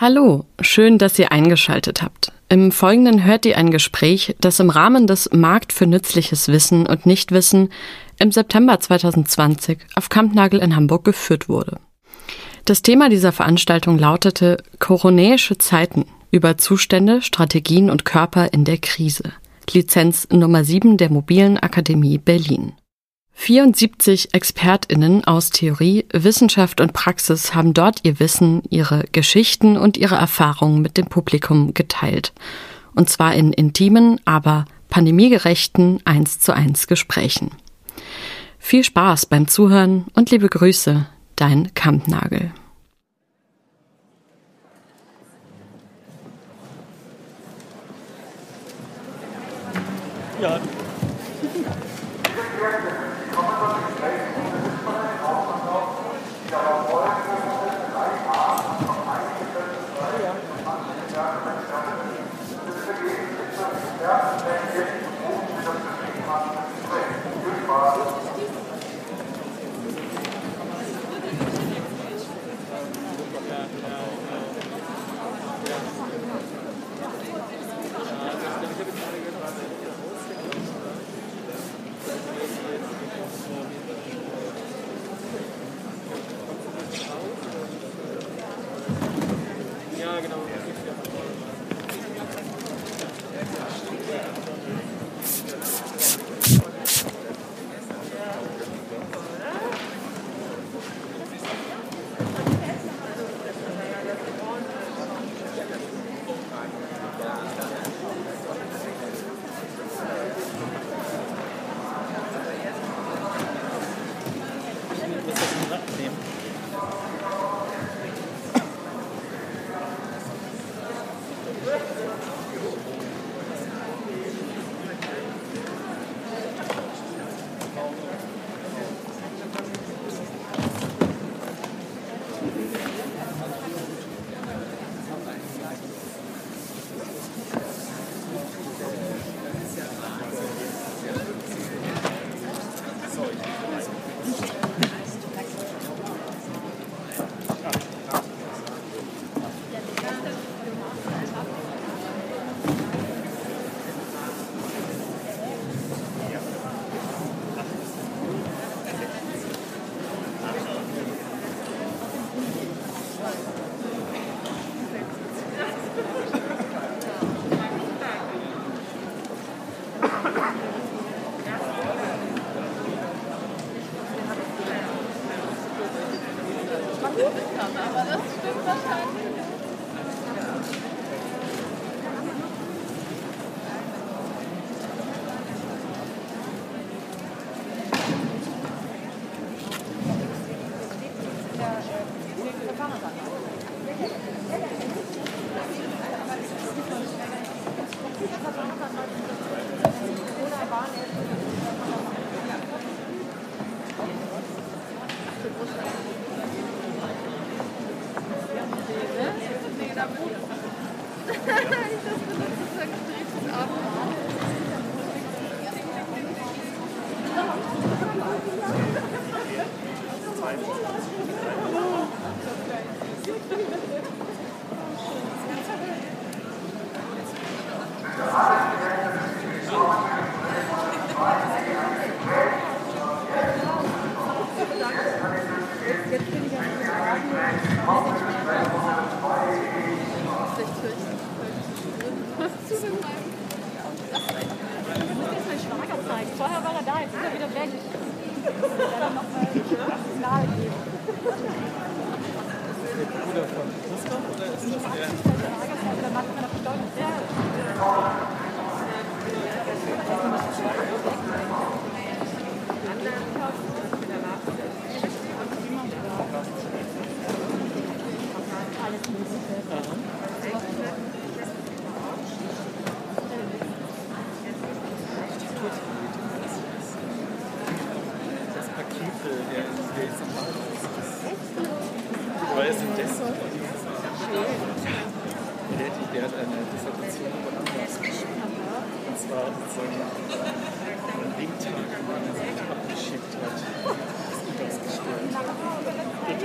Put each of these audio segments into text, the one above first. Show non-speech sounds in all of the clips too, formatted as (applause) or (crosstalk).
Hallo, schön, dass ihr eingeschaltet habt. Im Folgenden hört ihr ein Gespräch, das im Rahmen des Markt für nützliches Wissen und Nichtwissen im September 2020 auf Kampnagel in Hamburg geführt wurde. Das Thema dieser Veranstaltung lautete Koronäische Zeiten über Zustände, Strategien und Körper in der Krise. Lizenz Nummer 7 der Mobilen Akademie Berlin. 74 ExpertInnen aus Theorie, Wissenschaft und Praxis haben dort ihr Wissen, ihre Geschichten und ihre Erfahrungen mit dem Publikum geteilt. Und zwar in intimen, aber pandemiegerechten 1 zu 1 Gesprächen. Viel Spaß beim Zuhören und liebe Grüße, dein Kampnagel. Ja.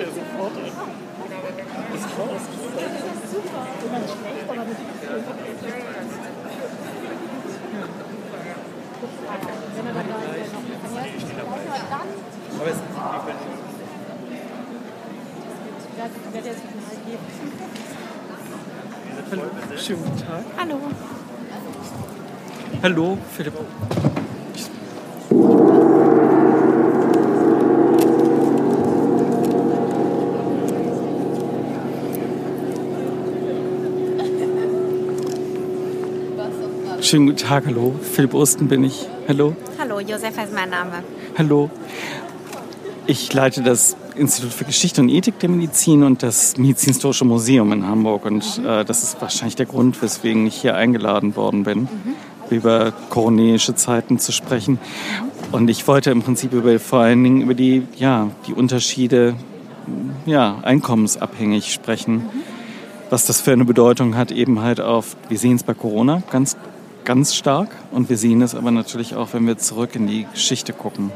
Er sofort an. Das Chaos. Schönen guten Tag. Hallo. Hallo, Philipp. Schönen guten Tag, hallo. Philipp Osten bin ich. Hallo. Hallo, Josefa ist mein Name. Hallo. Ich leite das Institut für Geschichte und Ethik der Medizin und das Medizinhistorische Museum in Hamburg. Und äh, das ist wahrscheinlich der Grund, weswegen ich hier eingeladen worden bin, mhm. Über koronäische Zeiten zu sprechen. Und ich wollte im Prinzip über, vor allen Dingen über die, ja, die Unterschiede ja, einkommensabhängig sprechen. Mhm. Was das für eine Bedeutung hat, eben halt auf, wir sehen es bei Corona ganz, ganz stark und wir sehen es aber natürlich auch, wenn wir zurück in die Geschichte gucken.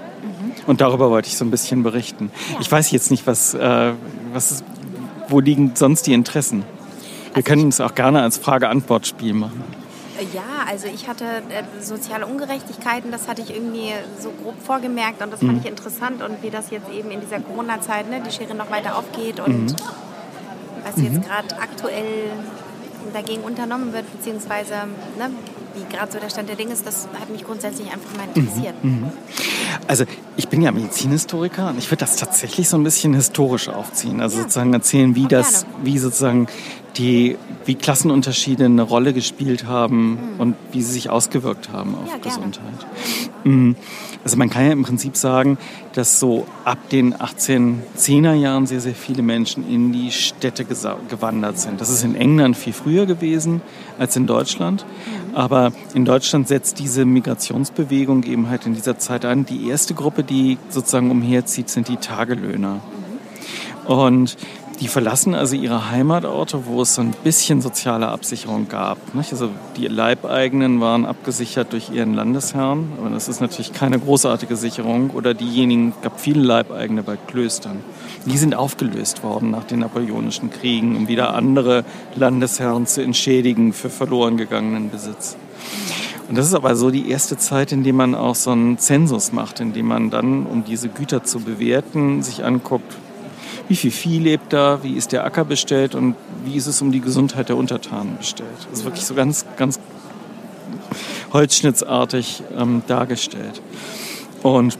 Und darüber wollte ich so ein bisschen berichten. Ja. Ich weiß jetzt nicht, was, äh, was wo liegen sonst die Interessen? Wir also können es auch gerne als Frage-Antwort-Spiel machen. Äh, ja, also ich hatte äh, soziale Ungerechtigkeiten, das hatte ich irgendwie so grob vorgemerkt und das fand mhm. ich interessant und wie das jetzt eben in dieser Corona-Zeit, ne, die Schere noch weiter aufgeht und mhm. was jetzt mhm. gerade aktuell dagegen unternommen wird, beziehungsweise ne, wie gerade so der Stand der Dinge ist, das hat mich grundsätzlich einfach mal interessiert. Mhm, mhm. Also ich bin ja Medizinhistoriker und ich würde das tatsächlich so ein bisschen historisch aufziehen. Also ja. sozusagen erzählen, wie das, wie sozusagen die, wie Klassenunterschiede eine Rolle gespielt haben mhm. und wie sie sich ausgewirkt haben auf ja, Gesundheit. Mhm. Also man kann ja im Prinzip sagen, dass so ab den 1810er Jahren sehr, sehr viele Menschen in die Städte gewandert sind. Das ist in England viel früher gewesen als in Deutschland. Mhm. Aber in Deutschland setzt diese Migrationsbewegung eben halt in dieser Zeit an. Die erste Gruppe, die sozusagen umherzieht, sind die Tagelöhner. Und die verlassen also ihre Heimatorte, wo es so ein bisschen soziale Absicherung gab. Also die Leibeigenen waren abgesichert durch ihren Landesherrn, aber das ist natürlich keine großartige Sicherung. Oder diejenigen, es gab viele Leibeigene bei Klöstern. Die sind aufgelöst worden nach den napoleonischen Kriegen, um wieder andere Landesherren zu entschädigen für verloren gegangenen Besitz. Und das ist aber so die erste Zeit, in der man auch so einen Zensus macht, in dem man dann, um diese Güter zu bewerten, sich anguckt, wie viel Vieh lebt da, wie ist der Acker bestellt und wie ist es um die Gesundheit der Untertanen bestellt. Das ist wirklich so ganz, ganz holzschnittsartig ähm, dargestellt. Und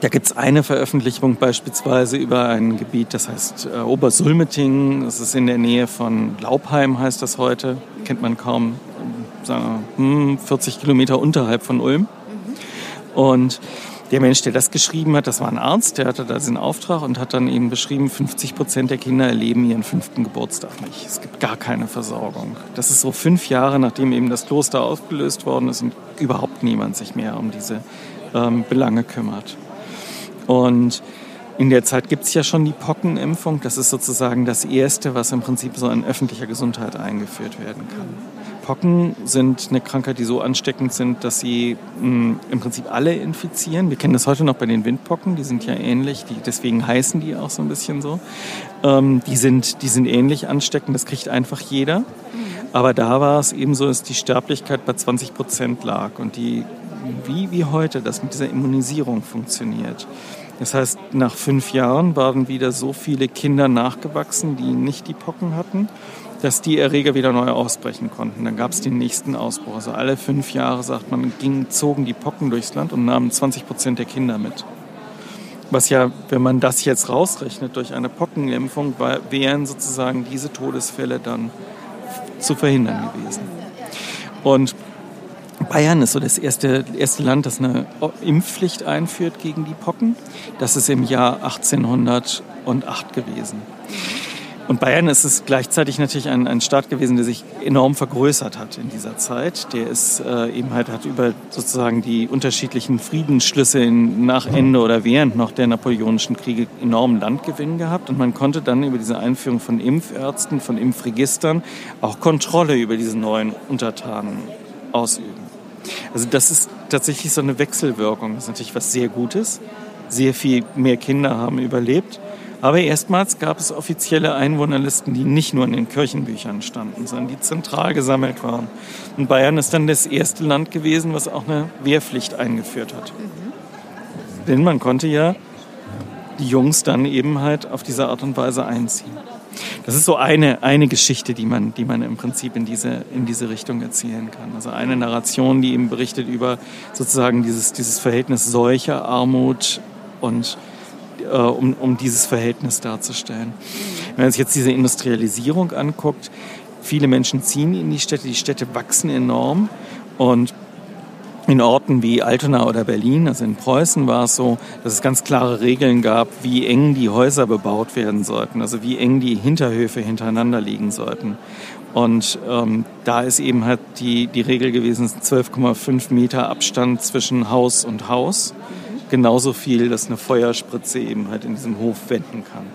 da gibt es eine Veröffentlichung beispielsweise über ein Gebiet, das heißt äh, Obersulmeting. Das ist in der Nähe von Laubheim, heißt das heute. Kennt man kaum, sagen wir, 40 hm, Kilometer unterhalb von Ulm. Mhm. Und der Mensch, der das geschrieben hat, das war ein Arzt, der hatte da diesen Auftrag und hat dann eben beschrieben, 50 Prozent der Kinder erleben ihren fünften Geburtstag nicht. Es gibt gar keine Versorgung. Das ist so fünf Jahre, nachdem eben das Kloster aufgelöst worden ist und überhaupt niemand sich mehr um diese ähm, Belange kümmert. Und in der Zeit gibt es ja schon die Pockenimpfung. Das ist sozusagen das Erste, was im Prinzip so in öffentlicher Gesundheit eingeführt werden kann. Pocken sind eine Krankheit, die so ansteckend sind, dass sie mh, hm, im Prinzip alle infizieren. Wir kennen das heute noch bei den Windpocken, die sind ja ähnlich, die, deswegen heißen die auch so ein bisschen so. Ähm, die, sind, die sind ähnlich ansteckend, das kriegt einfach jeder. Aber da war es eben so, dass die Sterblichkeit bei 20 Prozent lag und die, wie, wie heute das mit dieser Immunisierung funktioniert. Das heißt, nach fünf Jahren waren wieder so viele Kinder nachgewachsen, die nicht die Pocken hatten dass die Erreger wieder neu ausbrechen konnten. Dann gab es den nächsten Ausbruch. Also alle fünf Jahre, sagt man, ging, zogen die Pocken durchs Land und nahmen 20 Prozent der Kinder mit. Was ja, wenn man das jetzt rausrechnet durch eine Pockenimpfung, wären sozusagen diese Todesfälle dann zu verhindern gewesen. Und Bayern ist so das erste, erste Land, das eine Impfpflicht einführt gegen die Pocken. Das ist im Jahr 1808 gewesen. Und Bayern ist es gleichzeitig natürlich ein, ein Staat gewesen, der sich enorm vergrößert hat in dieser Zeit. Der ist äh, eben halt hat über sozusagen die unterschiedlichen Friedensschlüsse in, nach Ende oder während noch der napoleonischen Kriege enormen Landgewinn gehabt. Und man konnte dann über diese Einführung von Impfärzten, von Impfregistern auch Kontrolle über diese neuen Untertanen ausüben. Also das ist tatsächlich so eine Wechselwirkung. Das ist natürlich was sehr Gutes. Sehr viel mehr Kinder haben überlebt Aber erstmals gab es offizielle Einwohnerlisten, die nicht nur in den Kirchenbüchern standen, sondern die zentral gesammelt waren. Und Bayern ist dann das erste Land gewesen, was auch eine Wehrpflicht eingeführt hat. Mhm. Denn man konnte ja die Jungs dann eben halt auf diese Art und Weise einziehen. Das ist so eine, eine Geschichte, die man, die man im Prinzip in diese, in diese Richtung erzählen kann. Also eine Narration, die eben berichtet über sozusagen dieses, dieses Verhältnis Seuche, Armut und äh, um, um dieses Verhältnis darzustellen. Wenn man sich jetzt diese Industrialisierung anguckt, viele Menschen ziehen in die Städte, die Städte wachsen enorm und in Orten wie Altona oder Berlin, also in Preußen war es so, dass es ganz klare Regeln gab, wie eng die Häuser bebaut werden sollten, also wie eng die Hinterhöfe hintereinander liegen sollten. Und ähm, da ist eben halt die, die Regel gewesen, 12,5 Meter Abstand zwischen Haus und Haus. Genauso viel, dass eine Feuerspritze eben halt in diesem Hof wenden kann.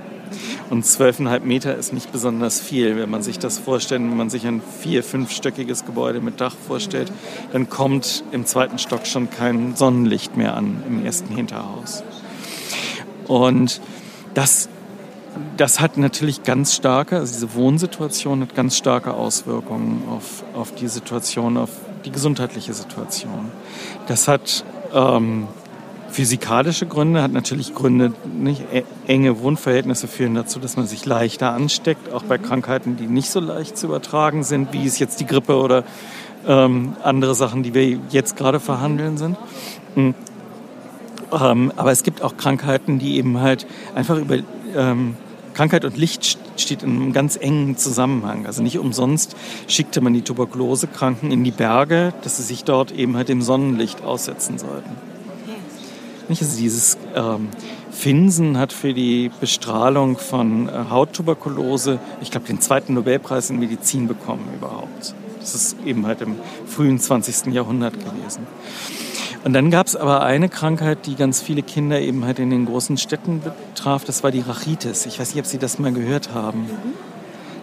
Und zwölfeinhalb Meter ist nicht besonders viel. Wenn man sich das vorstellt, wenn man sich ein vier-, fünfstöckiges Gebäude mit Dach vorstellt, dann kommt im zweiten Stock schon kein Sonnenlicht mehr an im ersten Hinterhaus. Und das, das hat natürlich ganz starke, also diese Wohnsituation hat ganz starke Auswirkungen auf, auf die Situation, auf die gesundheitliche Situation. Das hat ähm, physikalische Gründe, hat natürlich Gründe, nicht e-, enge Wohnverhältnisse führen dazu, dass man sich leichter ansteckt, auch bei Krankheiten, die nicht so leicht zu übertragen sind, wie es jetzt die Grippe oder ähm, andere Sachen, die wir jetzt gerade verhandeln sind. Mhm. Ähm, aber es gibt auch Krankheiten, die eben halt einfach über ähm, Krankheit und Licht steht in einem ganz engen Zusammenhang. Also nicht umsonst schickte man die Tuberkulosekranken in die Berge, dass sie sich dort eben halt dem Sonnenlicht aussetzen sollten. Nicht? Also dieses ähm, Finsen hat für die Bestrahlung von äh, Hauttuberkulose, ich glaube, den zweiten Nobelpreis in Medizin bekommen überhaupt. Das ist eben halt im frühen 20. Jahrhundert gewesen. Und dann gab es aber eine Krankheit, die ganz viele Kinder eben halt in den großen Städten betraf, das war die Rachitis. Ich weiß nicht, ob Sie das mal gehört haben. Mhm.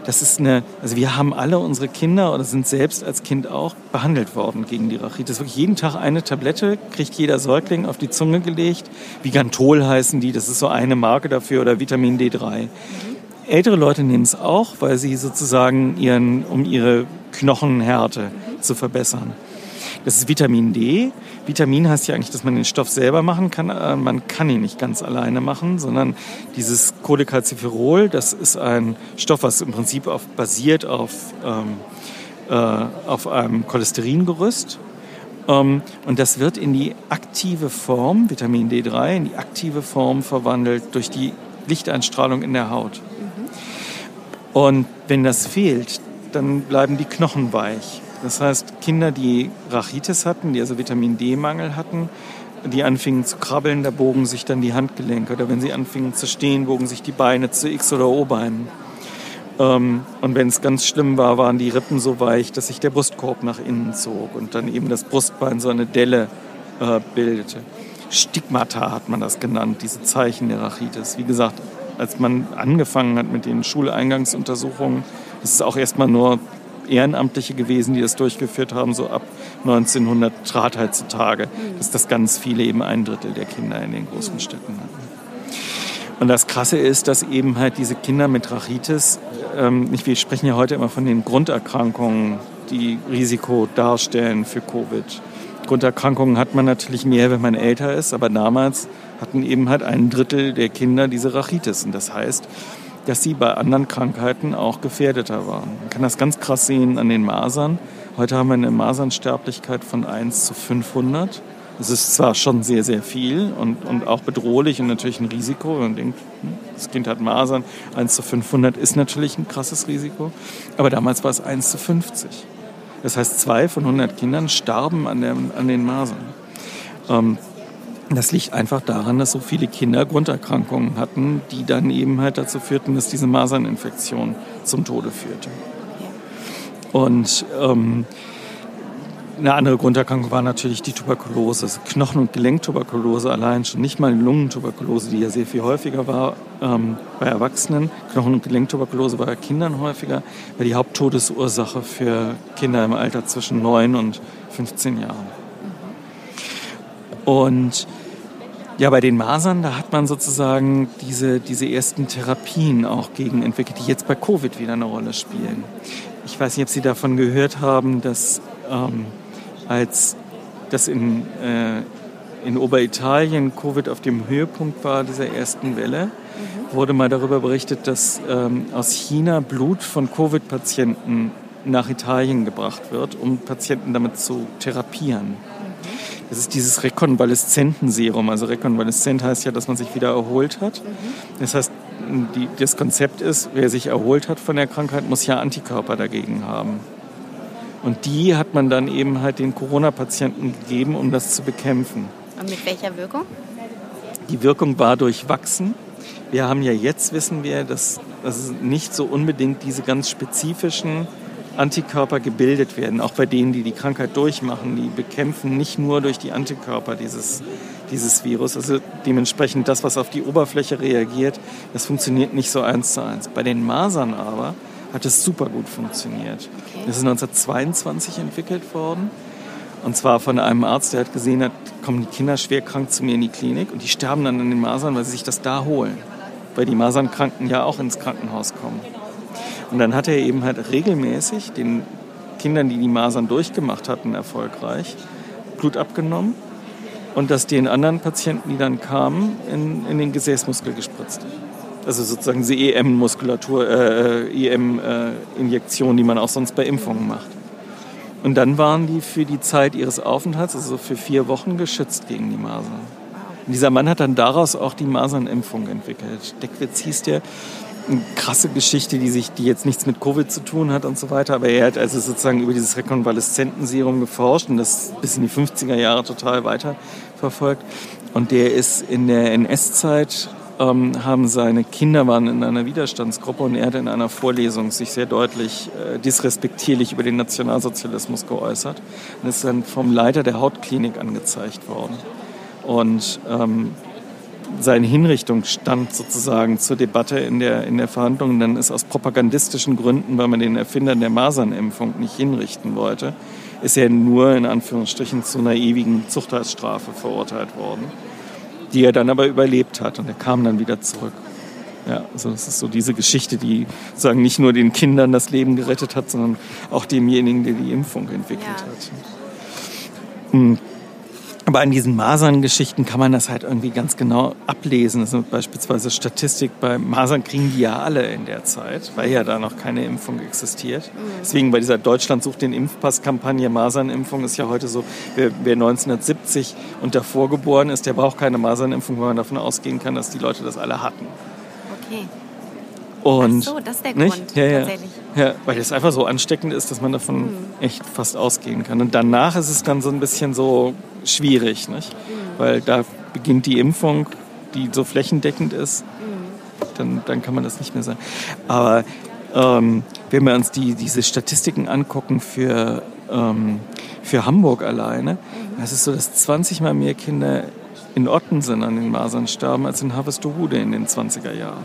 Das ist eine, also wir haben alle unsere Kinder oder sind selbst als Kind auch behandelt worden gegen die Rachitis. Wirklich jeden Tag eine Tablette kriegt jeder Säugling auf die Zunge gelegt. Vigantol heißen die, das ist so eine Marke dafür oder Vitamin D3. Mhm. Ältere Leute nehmen es auch, weil sie sozusagen ihren, um ihre Knochenhärte zu verbessern. Das ist Vitamin D. Vitamin heißt ja eigentlich, dass man den Stoff selber machen kann. Äh, man kann ihn nicht ganz alleine machen, sondern dieses Cholecalciferol, das ist ein Stoff, was im Prinzip auf, basiert auf, ähm, äh, auf einem Cholesteringerüst. Ähm, und das wird in die aktive Form, Vitamin D3, in die aktive Form verwandelt durch die Lichteinstrahlung in der Haut. Mhm. Und wenn das fehlt, dann bleiben die Knochen weich. Das heißt, Kinder, die Rachitis hatten, die also Vitamin D-Mangel hatten, die anfingen zu krabbeln, da bogen sich dann die Handgelenke. Oder wenn sie anfingen zu stehen, bogen sich die Beine zu X- oder O-Beinen. Ähm, und wenn es ganz schlimm war, waren die Rippen so weich, dass sich der Brustkorb nach innen zog und dann eben das Brustbein so eine Delle äh, bildete. Stigmata hat man das genannt, diese Zeichen der Rachitis. Wie gesagt, als man angefangen hat mit den Schuleingangsuntersuchungen, das ist auch erstmal nur Ehrenamtliche gewesen, die das durchgeführt haben, so ab 1900 trat halt zutage, dass das ganz viele, eben ein Drittel der Kinder in den großen Städten hatten. Und das Krasse ist, dass eben halt diese Kinder mit Rachitis, ähm, wir sprechen ja heute immer von den Grunderkrankungen, die Risiko darstellen für Covid. Grunderkrankungen hat man natürlich mehr, wenn man älter ist, aber damals hatten eben halt ein Drittel der Kinder diese Rachitis. Und das heißt, dass sie bei anderen Krankheiten auch gefährdeter waren. Man kann das ganz krass sehen an den Masern. Heute haben wir eine Masernsterblichkeit von 1 zu 500. Das ist zwar schon sehr, sehr viel und, und auch bedrohlich und natürlich ein Risiko. Man denkt, hm, das Kind hat Masern, 1 zu 500 ist natürlich ein krasses Risiko. Aber damals war es 1 zu 50. Das heißt, zwei von 100 Kindern starben an, der, an den Masern. Ähm, das liegt einfach daran, dass so viele Kinder Grunderkrankungen hatten, die dann eben halt dazu führten, dass diese Maserninfektion zum Tode führte. Und ähm, eine andere Grunderkrankung war natürlich die Tuberkulose, also Knochen- und Gelenktuberkulose allein schon, nicht mal Lungentuberkulose, die ja sehr viel häufiger war ähm, bei Erwachsenen. Knochen- und Gelenktuberkulose war bei Kindern häufiger, war die Haupttodesursache für Kinder im Alter zwischen 9 und 15 Jahren. Und Ja, bei den Masern, da hat man sozusagen diese, diese ersten Therapien auch gegen entwickelt, die jetzt bei Covid wieder eine Rolle spielen. Ich weiß nicht, ob Sie davon gehört haben, dass ähm, als das in, äh, in Oberitalien Covid auf dem Höhepunkt war dieser ersten Welle, mhm. wurde mal darüber berichtet, dass ähm, aus China Blut von Covid-Patienten nach Italien gebracht wird, um Patienten damit zu therapieren. Das ist dieses Rekonvaleszentenserum. Also rekonvaleszent heißt ja, dass man sich wieder erholt hat. Das heißt, die, das Konzept ist, wer sich erholt hat von der Krankheit, muss ja Antikörper dagegen haben. Und die hat man dann eben halt den Corona-Patienten gegeben, um das zu bekämpfen. Und mit welcher Wirkung? Die Wirkung war durchwachsen. Wir haben ja jetzt, wissen wir, dass, dass nicht so unbedingt diese ganz spezifischen Antikörper gebildet werden, auch bei denen, die die Krankheit durchmachen. Die bekämpfen nicht nur durch die Antikörper dieses, dieses Virus. Also dementsprechend das, was auf die Oberfläche reagiert, das funktioniert nicht so eins zu eins. Bei den Masern aber hat es super gut funktioniert. Das ist 1922 entwickelt worden. Und zwar von einem Arzt, der hat gesehen hat, kommen die Kinder schwer krank zu mir in die Klinik und die sterben dann an den Masern, weil sie sich das da holen. Weil die Masernkranken ja auch ins Krankenhaus kommen. Und dann hat er eben halt regelmäßig den Kindern, die die Masern durchgemacht hatten, erfolgreich, Blut abgenommen und das den anderen Patienten, die dann kamen, in, in den Gesäßmuskel gespritzt. Also sozusagen diese EM-Muskulatur, äh, EM-Injektion, die man auch sonst bei Impfungen macht. Und dann waren die für die Zeit ihres Aufenthalts, also für vier Wochen, geschützt gegen die Masern. Und dieser Mann hat dann daraus auch die Masernimpfung entwickelt. Deckwitz hieß der, eine krasse Geschichte, die sich, die jetzt nichts mit Covid zu tun hat und so weiter. Aber er hat also sozusagen über dieses Rekonvaleszentenserum geforscht und das bis in die 50er Jahre total weiter verfolgt. Und der ist in der NS-Zeit ähm, haben seine Kinder waren in einer Widerstandsgruppe und er hat in einer Vorlesung sich sehr deutlich äh, disrespektierlich über den Nationalsozialismus geäußert und ist dann vom Leiter der Hautklinik angezeigt worden. Und ähm, seine Hinrichtung stand sozusagen zur Debatte in der, in der Verhandlung. Dann ist aus propagandistischen Gründen, weil man den Erfinder der Masernimpfung nicht hinrichten wollte, ist er nur in Anführungsstrichen zu einer ewigen Zuchthausstrafe verurteilt worden, die er dann aber überlebt hat und er kam dann wieder zurück. Ja, also das ist so diese Geschichte, die sagen nicht nur den Kindern das Leben gerettet hat, sondern auch demjenigen, der die Impfung entwickelt ja. hat. Hm. Aber an diesen Masern-Geschichten kann man das halt irgendwie ganz genau ablesen. Das ist beispielsweise Statistik bei Masern kriegen die ja alle in der Zeit, weil ja da noch keine Impfung existiert. Mhm. Deswegen bei dieser Deutschland sucht den Impfpass-Kampagne Masernimpfung ist ja heute so, wer, wer 1970 und davor geboren ist, der braucht keine Masernimpfung, weil man davon ausgehen kann, dass die Leute das alle hatten. Okay. Und, Ach so, das ist der nicht? Grund, ja, ja. tatsächlich. Ja, weil es einfach so ansteckend ist, dass man davon mhm. echt fast ausgehen kann. Und danach ist es dann so ein bisschen so schwierig, nicht? Mhm. Weil da beginnt die Impfung, die so flächendeckend ist. Mhm. Dann, dann kann man das nicht mehr sagen. Aber ähm, wenn wir uns die, diese Statistiken angucken für, ähm, für Hamburg alleine, mhm. es ist so, dass 20 mal mehr Kinder in Ottensen an den Masern starben als in Harvestehude in den 20er Jahren.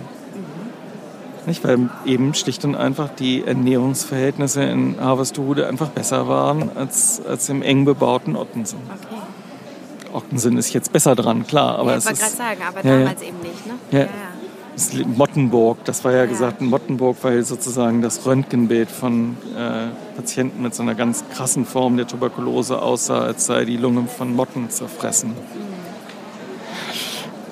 Nicht? Weil eben schlicht und einfach die Ernährungsverhältnisse in Harvesterhude einfach besser waren als, als im eng bebauten Ottensen. Okay. Ottensen ist jetzt besser dran, klar. Aber ja, ich wollte gerade sagen, aber ja, damals ja. eben nicht. Ne? Ja. ja, Das Mottenburg, das war ja, gesagt Mottenburg, weil sozusagen das Röntgenbild von äh, Patienten mit so einer ganz krassen Form der Tuberkulose aussah, als sei die Lunge von Motten zerfressen. Mhm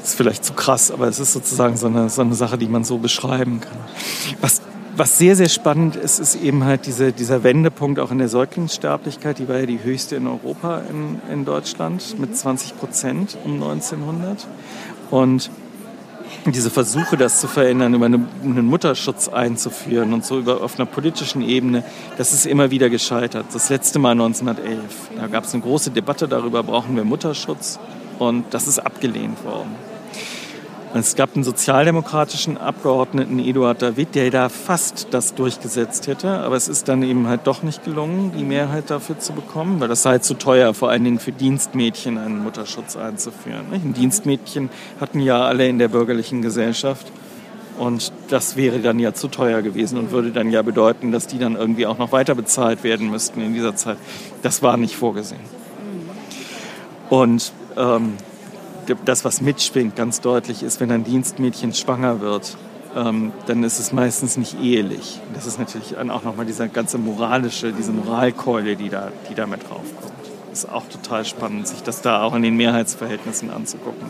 ist vielleicht zu krass, aber es ist sozusagen so eine, so eine Sache, die man so beschreiben kann. Was, was sehr, sehr spannend ist, ist eben halt diese, dieser Wendepunkt auch in der Säuglingssterblichkeit. Die war ja die höchste in Europa in, in Deutschland mit 20 Prozent um 1900. Und diese Versuche, das zu verändern, über eine, einen Mutterschutz einzuführen und so über, auf einer politischen Ebene, das ist immer wieder gescheitert. Das letzte Mal 1911. Da gab es eine große Debatte darüber, brauchen wir Mutterschutz? Und das ist abgelehnt worden. Es gab einen sozialdemokratischen Abgeordneten, Eduard David, der da fast das durchgesetzt hätte. Aber es ist dann eben halt doch nicht gelungen, die Mehrheit dafür zu bekommen, weil das sei zu teuer, vor allen Dingen für Dienstmädchen einen Mutterschutz einzuführen. Dienstmädchen hatten ja alle in der bürgerlichen Gesellschaft. Und das wäre dann ja zu teuer gewesen und würde dann ja bedeuten, dass die dann irgendwie auch noch weiter bezahlt werden müssten in dieser Zeit. Das war nicht vorgesehen. Und ähm, das, was mitschwingt, ganz deutlich ist, wenn ein Dienstmädchen schwanger wird, ähm, dann ist es meistens nicht ehelich. Das ist natürlich auch nochmal diese ganze moralische, diese Moralkeule, die da, die da mit draufkommt. Ist auch total spannend, sich das da auch in den Mehrheitsverhältnissen anzugucken.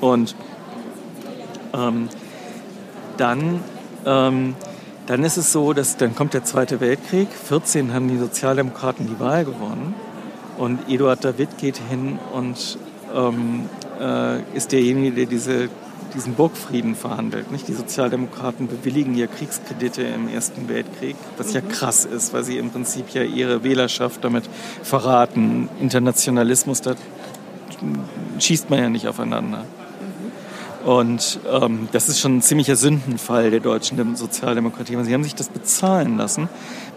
Und ähm, dann, ähm, dann ist es so, dass dann kommt der Zweite Weltkrieg. 14 haben die Sozialdemokraten die Wahl gewonnen. Und Eduard David geht hin und ähm, äh, ist derjenige, der diese diesen Burgfrieden verhandelt. Nicht? Die Sozialdemokraten bewilligen ja Kriegskredite im Ersten Weltkrieg, was mhm. ja krass ist, weil sie im Prinzip ja ihre Wählerschaft damit verraten. Internationalismus, da schießt man ja nicht aufeinander. Mhm. Und ähm, das ist schon ein ziemlicher Sündenfall der deutschen Sozialdemokratie. Sie haben sich das bezahlen lassen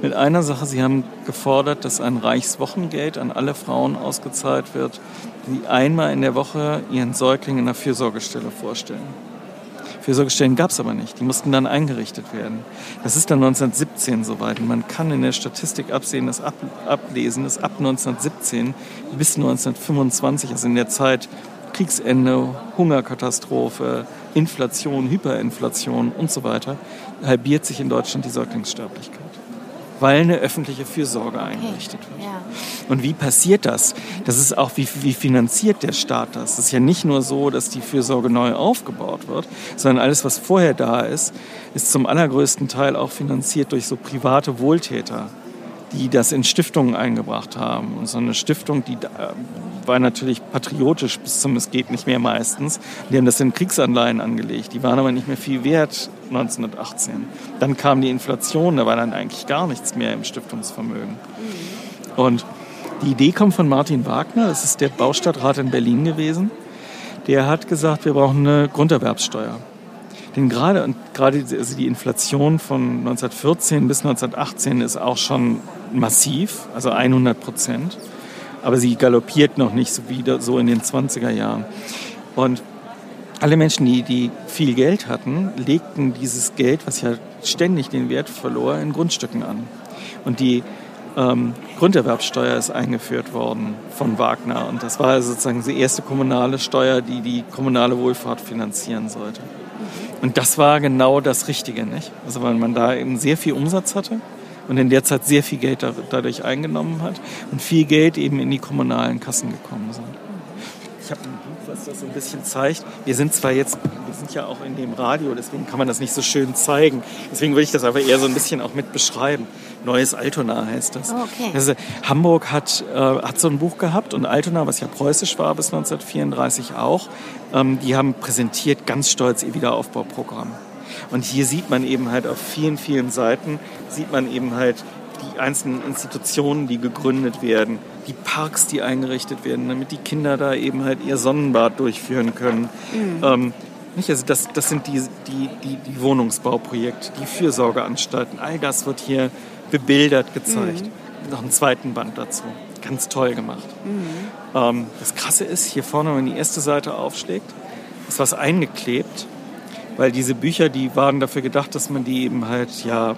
mit einer Sache. Sie haben gefordert, dass ein Reichswochengeld an alle Frauen ausgezahlt wird, die einmal in der Woche ihren Säugling in einer Fürsorgestelle vorstellen. Fürsorgestellen gab es aber nicht. Die mussten dann eingerichtet werden. Das ist dann 1917 soweit. Und man kann in der Statistik absehen, das ab, ablesen, dass ab 1917 bis 1925, also in der Zeit Kriegsende, Hungerkatastrophe, Inflation, Hyperinflation und so weiter, halbiert sich in Deutschland die Säuglingssterblichkeit weil eine öffentliche Fürsorge eingerichtet wird. Ja. Und wie passiert das? Das ist auch, wie, wie finanziert der Staat das? Es ist ja nicht nur so, dass die Fürsorge neu aufgebaut wird, sondern alles, was vorher da ist, ist zum allergrößten Teil auch finanziert durch so private Wohltäter die das in Stiftungen eingebracht haben. Und so eine Stiftung, die war natürlich patriotisch bis zum Es geht nicht mehr meistens. Die haben das in Kriegsanleihen angelegt. Die waren aber nicht mehr viel wert 1918. Dann kam die Inflation, da war dann eigentlich gar nichts mehr im Stiftungsvermögen. Und die Idee kommt von Martin Wagner, das ist der Baustadtrat in Berlin gewesen. Der hat gesagt, wir brauchen eine Grunderwerbssteuer. Denn gerade, und gerade also die Inflation von 1914 bis 1918 ist auch schon massiv, also 100 Prozent. Aber sie galoppiert noch nicht so wieder so in den 20er Jahren. Und alle Menschen, die, die viel Geld hatten, legten dieses Geld, was ja ständig den Wert verlor, in Grundstücken an. Und die ähm, Grunderwerbsteuer ist eingeführt worden von Wagner. Und das war sozusagen die erste kommunale Steuer, die die kommunale Wohlfahrt finanzieren sollte. Und das war genau das Richtige, nicht? Also weil man da eben sehr viel Umsatz hatte und in der Zeit sehr viel Geld dadurch eingenommen hat und viel Geld eben in die kommunalen Kassen gekommen sind. Ich habe was das so ein bisschen zeigt. Wir sind zwar jetzt, wir sind ja auch in dem Radio, deswegen kann man das nicht so schön zeigen. Deswegen würde ich das aber eher so ein bisschen auch mit beschreiben. Neues Altona heißt das. Oh, okay. also, Hamburg hat, äh, hat so ein Buch gehabt und Altona, was ja preußisch war bis 1934 auch, ähm, die haben präsentiert ganz stolz ihr Wiederaufbauprogramm. Und hier sieht man eben halt auf vielen, vielen Seiten, sieht man eben halt die einzelnen Institutionen, die gegründet werden, die Parks, die eingerichtet werden, damit die Kinder da eben halt ihr Sonnenbad durchführen können. Mhm. Ähm, nicht? Also das, das sind die, die, die, die Wohnungsbauprojekte, die Fürsorgeanstalten, all das wird hier bebildert gezeigt. Mhm. Noch einen zweiten Band dazu. Ganz toll gemacht. Mhm. Ähm, das Krasse ist, hier vorne, wenn man die erste Seite aufschlägt, ist was eingeklebt, weil diese Bücher, die waren dafür gedacht, dass man die eben halt ja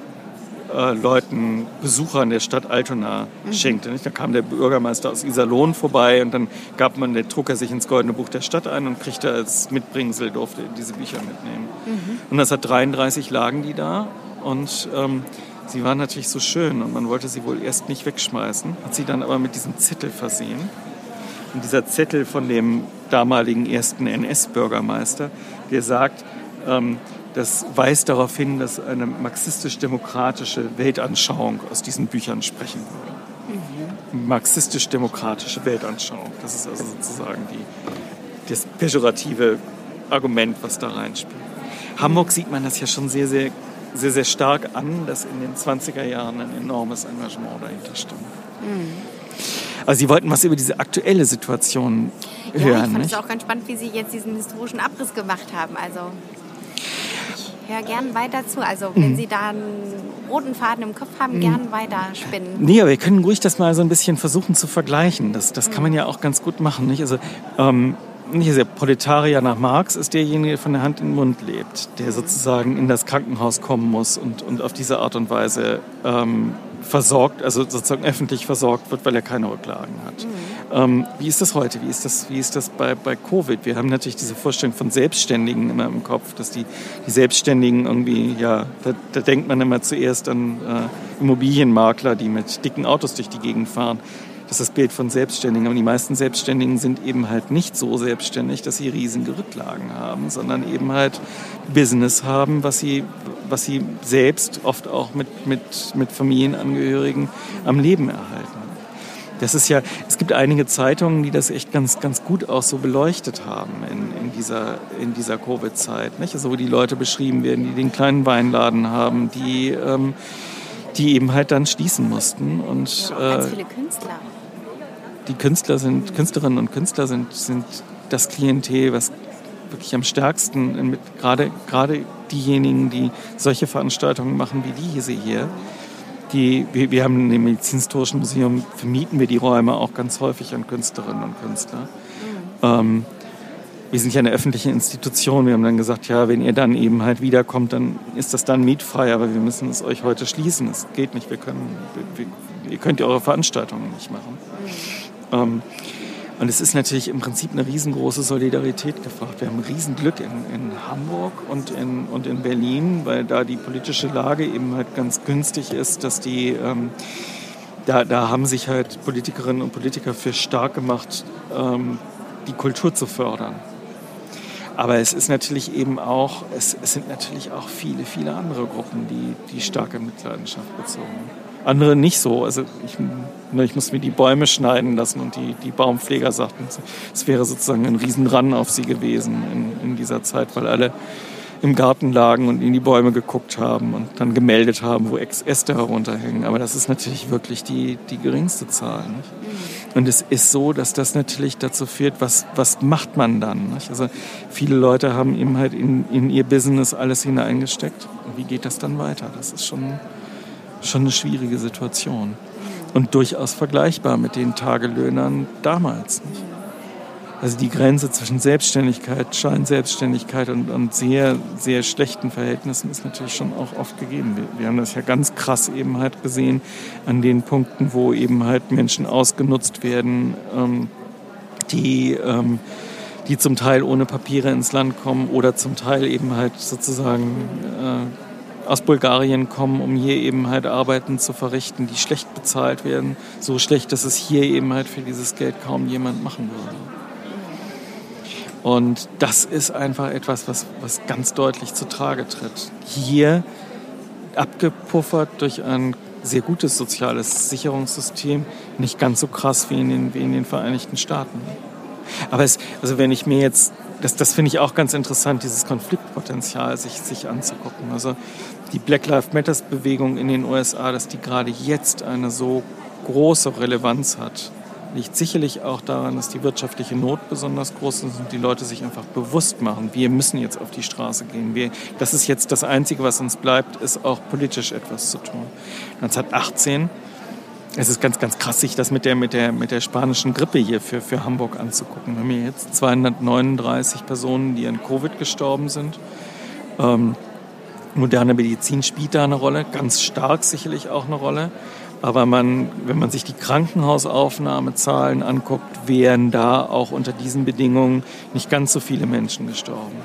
äh, Leuten, Besuchern der Stadt Altona mhm. schenkte. Nicht? Da kam der Bürgermeister aus Iserlohn vorbei und dann gab man, der trug er sich ins Goldene Buch der Stadt ein und kriegte als Mitbringsel, durfte diese Bücher mitnehmen. Mhm. Und das hat 33 lagen die da und ähm, sie waren natürlich so schön und man wollte sie wohl erst nicht wegschmeißen, hat sie dann aber mit diesem Zettel versehen. Und dieser Zettel von dem damaligen ersten NS-Bürgermeister, der sagt, das weist darauf hin, dass eine marxistisch-demokratische Weltanschauung aus diesen Büchern sprechen würde. Mhm. Marxistisch-demokratische Weltanschauung. Das ist also sozusagen die, das pejorative Argument, was da reinspielt. Hamburg sieht man das ja schon sehr, sehr, sehr, sehr stark an, dass in den 20er Jahren ein enormes Engagement dahinter stand. Mhm. Also Sie wollten was über diese aktuelle Situation ja, hören. Ich fand es auch ganz spannend, wie Sie jetzt diesen historischen Abriss gemacht haben. Also höre gern weiter zu. Also wenn mhm. Sie da einen roten Faden im Kopf haben, mhm. gern weiter spinnen. Nee, aber wir können ruhig das mal so ein bisschen versuchen zu vergleichen. Das, das kann man ja auch ganz gut machen. Nicht? Also, ähm, nicht der Proletarier nach Marx ist derjenige, der von der Hand in den Mund lebt, der sozusagen in das Krankenhaus kommen muss und, und auf diese Art und Weise ähm, versorgt, also sozusagen öffentlich versorgt wird, weil er keine Rücklagen hat. Mhm. Ähm, wie ist das heute? Wie ist das, wie ist das bei, bei Covid? Wir haben natürlich diese Vorstellung von Selbstständigen immer im Kopf, dass die, die Selbstständigen irgendwie, ja, da, da denkt man immer zuerst an äh, Immobilienmakler, die mit dicken Autos durch die Gegend fahren. Das ist das Bild von Selbstständigen. Aber die meisten Selbstständigen sind eben halt nicht so selbstständig, dass sie riesige Rücklagen haben, sondern eben halt Business haben, was sie, was sie selbst oft auch mit, mit, mit Familienangehörigen am Leben erhalten. Das ist ja, es gibt einige Zeitungen, die das echt ganz, ganz gut auch so beleuchtet haben in, in dieser, in dieser Covid-Zeit. Nicht? Also wo die Leute beschrieben werden, die den kleinen Weinladen haben, die, ähm, die eben halt dann schließen mussten. Und, äh, ganz viele Künstler. Die Künstler sind, Künstlerinnen und Künstler sind, sind das Klientel, was wirklich am stärksten, mit, gerade, gerade diejenigen, die solche Veranstaltungen machen wie diese hier, die, wir, wir haben im Medizinhistorischen Museum, vermieten wir die Räume auch ganz häufig an Künstlerinnen und Künstler. Mhm. Ähm, wir sind ja eine öffentliche Institution. Wir haben dann gesagt, ja, wenn ihr dann eben halt wiederkommt, dann ist das dann mietfrei, aber wir müssen es euch heute schließen. Es geht nicht. Wir können, wir, ihr könnt ja eure Veranstaltungen nicht machen. Mhm. Ähm, und es ist natürlich im Prinzip eine riesengroße Solidarität gefragt. Wir haben Riesenglück in, in Hamburg und in, und in Berlin, weil da die politische Lage eben halt ganz günstig ist, dass die, ähm, da, da haben sich halt Politikerinnen und Politiker für stark gemacht, ähm, die Kultur zu fördern. Aber es ist natürlich eben auch, es, es sind natürlich auch viele, viele andere Gruppen, die, die starke Mitleidenschaft bezogen. Andere nicht so. Also ich Ne, ich musste mir die Bäume schneiden lassen und die, die Baumpfleger sagten, es wäre sozusagen ein Riesenran auf sie gewesen in, in dieser Zeit, weil alle im Garten lagen und in die Bäume geguckt haben und dann gemeldet haben, wo Äste herunterhängen. Aber das ist natürlich wirklich die, die geringste Zahl. Nicht? Und es ist so, dass das natürlich dazu führt, was, was macht man dann? Nicht? Also viele Leute haben eben halt in, in ihr Business alles hineingesteckt. Wie geht das dann weiter? Das ist schon, schon eine schwierige Situation und durchaus vergleichbar mit den Tagelöhnern damals. Also die Grenze zwischen Selbstständigkeit, Scheinselbstständigkeit und, und sehr, sehr schlechten Verhältnissen ist natürlich schon auch oft gegeben. Wir, wir, haben das ja ganz krass eben halt gesehen an den Punkten, wo eben halt Menschen ausgenutzt werden, ähm, die, ähm, die zum Teil ohne Papiere ins Land kommen oder zum Teil eben halt sozusagen äh, aus Bulgarien kommen, um hier eben halt Arbeiten zu verrichten, die schlecht bezahlt werden. So schlecht, dass es hier eben halt für dieses Geld kaum jemand machen würde. Und das ist einfach etwas, was, was ganz deutlich zu Trage tritt. Hier abgepuffert durch ein sehr gutes soziales Sicherungssystem, nicht ganz so krass wie in den, wie in den Vereinigten Staaten. Aber es, also wenn ich mir jetzt, das, das finde ich auch ganz interessant, dieses Konfliktpotenzial sich, sich anzugucken. Also die Black Lives Matters Bewegung in den USA, dass die gerade jetzt eine so große Relevanz hat, liegt sicherlich auch daran, dass die wirtschaftliche Not besonders groß ist und die Leute sich einfach bewusst machen, wir müssen jetzt auf die Straße gehen. Wir, das ist jetzt das Einzige, was uns bleibt, ist auch politisch etwas zu tun. 1918 es ist ganz, ganz krass, sich das mit der, mit der, mit der spanischen Grippe hier für, für Hamburg anzugucken. Wir haben hier jetzt 239 Personen, die an Covid gestorben sind. Ähm, moderne Medizin spielt da eine Rolle, ganz stark sicherlich auch eine Rolle. Aber man, wenn man sich die Krankenhausaufnahmezahlen anguckt, wären da auch unter diesen Bedingungen nicht ganz so viele Menschen gestorben.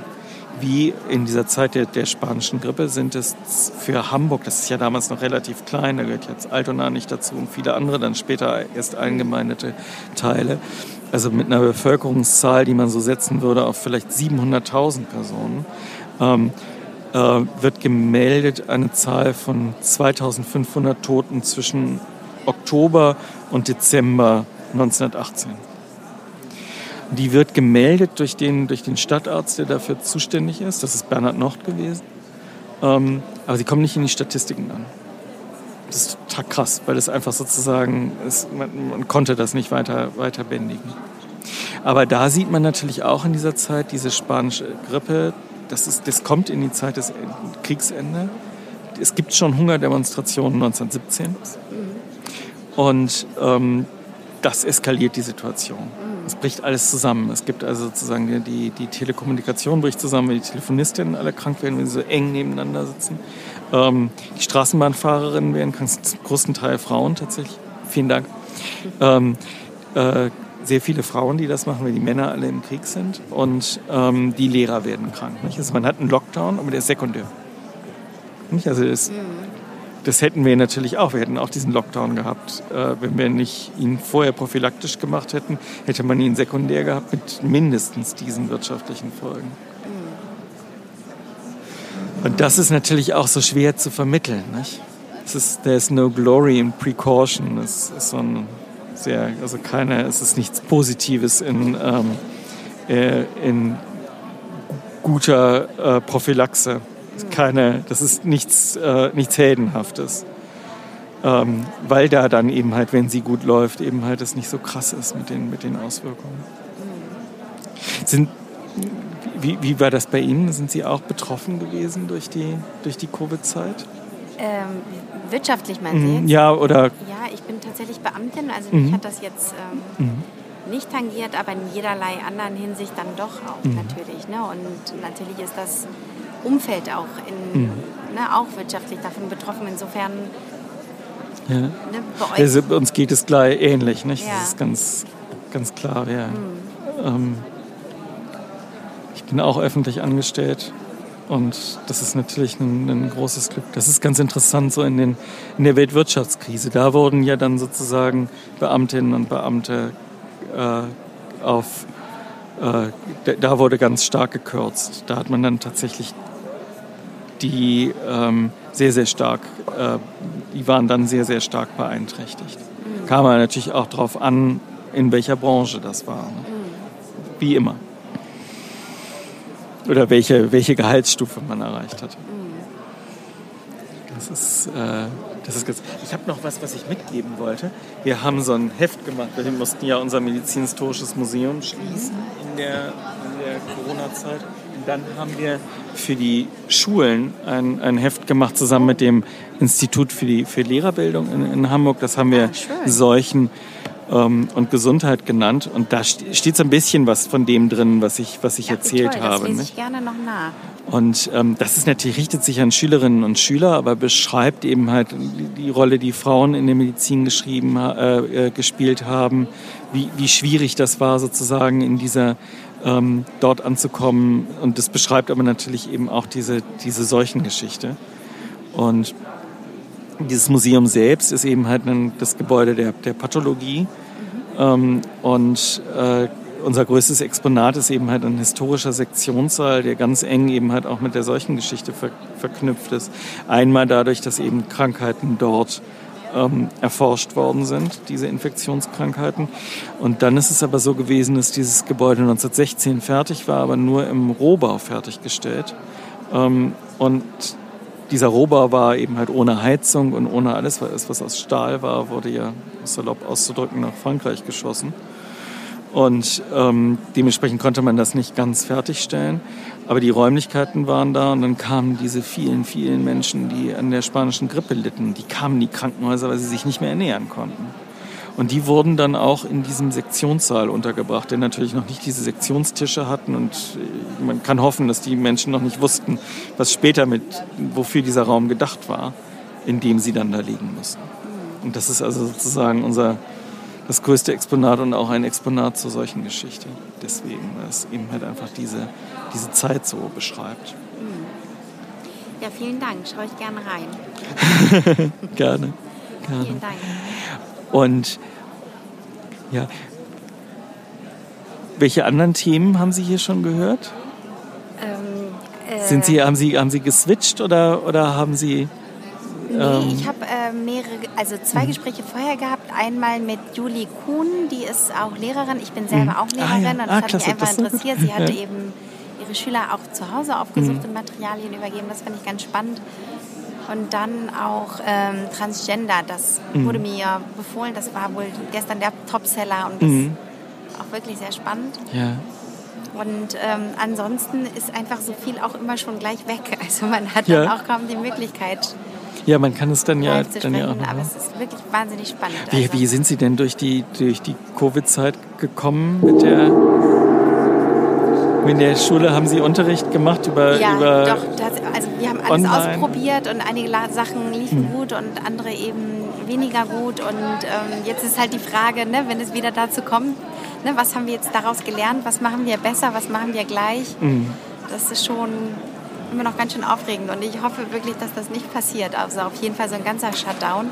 Wie in dieser Zeit der, der spanischen Grippe sind es für Hamburg, das ist ja damals noch relativ klein, da gehört jetzt Altona nicht dazu und viele andere dann später erst eingemeindete Teile. Also mit einer Bevölkerungszahl, die man so setzen würde auf vielleicht 700.000 Personen. Ähm, äh, wird gemeldet eine Zahl von 2500 Toten zwischen Oktober und Dezember 1918. Die wird gemeldet durch den, durch den Stadtarzt, der dafür zuständig ist. Das ist Bernhard Nord gewesen. Ähm, aber sie kommen nicht in die Statistiken an. Das ist total krass, weil es einfach sozusagen, ist, man, man, konnte das nicht weiter, weiter bändigen. Aber da sieht man natürlich auch in dieser Zeit diese spanische Grippe, das, ist, das kommt in die Zeit des Kriegsende. Es gibt schon Hungerdemonstrationen 1917. Und ähm, das eskaliert die Situation. Es bricht alles zusammen. Es gibt also sozusagen die, die Telekommunikation bricht zusammen, wenn die Telefonistinnen alle krank werden, wenn sie so eng nebeneinander sitzen. Ähm, die Straßenbahnfahrerinnen werden zum größten Teil Frauen tatsächlich. Vielen Dank. Ähm, äh, sehr viele Frauen, die das machen, weil die Männer alle im Krieg sind. Und ähm, die Lehrer werden krank. Nicht? Also man hat einen Lockdown, aber der ist sekundär. Nicht? Also das, mhm. das hätten wir natürlich auch. Wir hätten auch diesen Lockdown gehabt. Äh, wenn wir nicht ihn vorher prophylaktisch gemacht hätten, hätte man ihn sekundär gehabt mit mindestens diesen wirtschaftlichen Folgen. Mhm. Und das ist natürlich auch so schwer zu vermitteln. Nicht? Es ist, there's no glory in precaution. Es ist so ein sehr, also keine, es ist nichts Positives in, ähm, äh, in guter äh, Prophylaxe. Keine, das ist nichts, äh, nichts Heldenhaftes. Ähm, weil da dann eben halt, wenn sie gut läuft, eben halt es nicht so krass ist mit den, mit den Auswirkungen. Sind, wie, wie war das bei Ihnen? Sind Sie auch betroffen gewesen durch die, durch die Covid-Zeit? Ähm, wirtschaftlich meinst mhm, Ja, oder? Ich bin tatsächlich Beamtin, also mhm. mich hat das jetzt ähm, mhm. nicht tangiert, aber in jederlei anderen Hinsicht dann doch auch mhm. natürlich. Ne? Und natürlich ist das Umfeld auch, in, mhm. ne, auch wirtschaftlich davon betroffen. Insofern ja. Ne, bei also, uns geht es gleich ähnlich, nicht? Ja. Das ist ganz, ganz klar, ja. Mhm. Ähm, ich bin auch öffentlich angestellt und das ist natürlich ein, ein, großes Glück. Das ist ganz interessant so in, den, in der Weltwirtschaftskrise. Da wurden ja dann sozusagen Beamtinnen und Beamte äh, auf, äh, da wurde ganz stark gekürzt. Da hat man dann tatsächlich die ähm, sehr, sehr stark, äh, die waren dann sehr, sehr stark beeinträchtigt. Mhm. Kam natürlich auch darauf an, in welcher Branche das war. Ne? Mhm. Wie immer oder welche, welche Gehaltsstufe man erreicht hat. Das ist, äh, das ist ganz, ich habe noch was, was ich mitgeben wollte. Wir haben so ein Heft gemacht, wir mussten ja unser medizinhistorisches Museum schließen in der, in der Corona-Zeit. Und dann haben wir für die Schulen ein, ein Heft gemacht, zusammen mit dem Institut für die für Lehrerbildung in, in Hamburg. Das haben wir ah, solchen ähm, und Gesundheit genannt. Und da steht so ein bisschen was von dem drin, was ich, was ich ja, erzählt toll, habe. Das lese ich gerne noch nach. Und ähm, das ist natürlich, richtet sich an Schülerinnen und Schüler, aber beschreibt eben halt die, Rolle, die Frauen in der Medizin geschrieben, äh, äh, gespielt haben, wie, wie schwierig das war sozusagen in dieser ähm, dort anzukommen. Und das beschreibt aber natürlich eben auch diese, diese Seuchengeschichte. Und dieses Museum selbst ist eben halt ein, das Gebäude der, der Pathologie. Ähm, und äh, unser größtes Exponat ist eben halt ein historischer Sektionssaal, der ganz eng eben halt auch mit der Seuchengeschichte ver verknüpft ist. Einmal dadurch, dass eben Krankheiten dort ähm, erforscht worden sind, diese Infektionskrankheiten. Und dann ist es aber so gewesen, dass dieses Gebäude 1916 fertig war, aber nur im Rohbau fertiggestellt. Ähm, und dieser Rohbau war eben halt ohne Heizung und ohne alles, was aus Stahl war, wurde ja, salopp auszudrücken, nach Frankreich geschossen. Und ähm, dementsprechend konnte man das nicht ganz fertigstellen. Aber die Räumlichkeiten waren da und dann kamen diese vielen, vielen Menschen, die an der spanischen Grippe litten. Die kamen in die Krankenhäuser, weil sie sich nicht mehr ernähren konnten. Und die wurden dann auch in diesem Sektionssaal untergebracht, der natürlich noch nicht diese Sektionstische hatten. Und äh, man kann hoffen, dass die Menschen noch nicht wussten, was später mit, wofür dieser Raum gedacht war, in dem sie dann da liegen mussten. Und das ist also sozusagen unser, das größte Exponat und auch ein Exponat zur solchen Geschichte. Deswegen, weil es eben halt einfach diese, diese Zeit so beschreibt. Ja, vielen Dank. Schaue ich gerne rein. gerne. (laughs) gerne. Vielen Dank. Und ja, welche anderen Themen haben Sie hier schon gehört? Ähm, äh, Sind Sie, haben, Sie, haben Sie geswitcht oder, oder haben Sie... Nee, ähm, ich habe äh, mehrere, also zwei mhm. Gespräche vorher gehabt. Einmal mit Julie Kuhn, die ist auch Lehrerin. Ich bin selber mhm. auch Lehrerin ah, ja. und das ah, hat klasse, mich einfach interessiert. Sie hatte ja. eben ihre Schüler auch zu Hause aufgesucht mhm. und Materialien übergeben. Das fand ich ganz spannend. Und dann auch ähm, Transgender, das mhm. wurde mir befohlen. Das war wohl gestern der Topseller und das mhm. auch wirklich sehr spannend. Ja. Und ähm, ansonsten ist einfach so viel auch immer schon gleich weg. (laughs) Also man hat ja. dann auch kaum die Möglichkeit. Ja, man kann es dann ja, dann ja auch noch. Aber es ist wirklich wahnsinnig spannend. Wie, also. wie sind Sie denn durch die, durch die Covid-Zeit gekommen mit der in der Schule haben Sie Unterricht gemacht über. Ja, über doch. Wir haben alles online. ausprobiert und einige Sachen liefen hm. gut und andere eben weniger gut. Und ähm, jetzt ist halt die Frage, ne, wenn es wieder dazu kommt, ne, was haben wir jetzt daraus gelernt, was machen wir besser, was machen wir gleich. Mhm. Das ist schon immer noch ganz schön aufregend und ich hoffe wirklich, dass das nicht passiert. Also auf jeden Fall so ein ganzer Shutdown.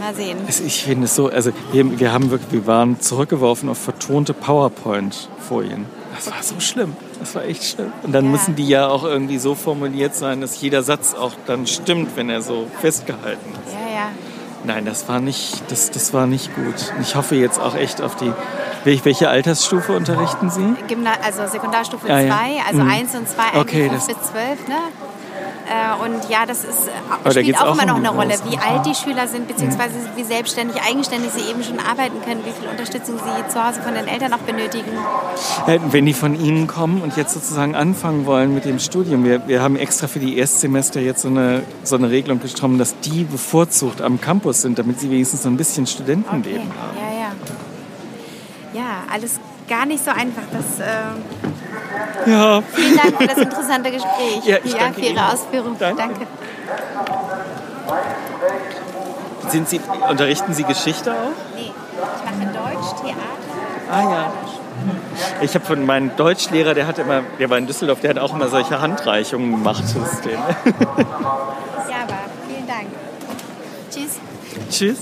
Mal sehen. Ich finde es so, also wir, wir haben wirklich, wir waren zurückgeworfen auf vertonte PowerPoint-Folien. Das war so schlimm. Das war echt schlimm. Und dann ja. müssen die ja auch irgendwie so formuliert sein, dass jeder Satz auch dann stimmt, wenn er so festgehalten ist. Ja, ja. Nein, das war nicht, das, das war nicht gut. Ich hoffe jetzt auch echt auf die. Welche Altersstufe unterrichten Sie? Gymna also Sekundarstufe 2, ah, ja. also 1 mhm. und 2 okay, bis 12, ne? Äh, und ja, das ist, äh, spielt auch immer noch eine Rolle, wie alt die Schüler sind, beziehungsweise wie selbstständig, eigenständig sie eben schon arbeiten können, wie viel Unterstützung sie zu Hause von den Eltern auch benötigen. Wenn die von Ihnen kommen und jetzt sozusagen anfangen wollen mit dem Studium, wir, wir haben extra für die Erstsemester jetzt so eine, so eine Regelung bekommen, dass die bevorzugt am Campus sind, damit sie wenigstens so ein bisschen Studentenleben okay. haben. Ja, ja. Ja, alles gar nicht so einfach. Das, äh ja. Vielen Dank für das interessante Gespräch. Ja, ich ja für Ihre Ihnen. Ausführung. Danke. danke. Sind Sie, unterrichten Sie Geschichte auch? Nee, ich mache Deutsch, Theater. Ah ja. Ich habe von meinem Deutschlehrer, der hat immer, der war in Düsseldorf, der hat auch immer solche Handreichungen gemacht. ja, aber vielen Dank. Tschüss. Tschüss.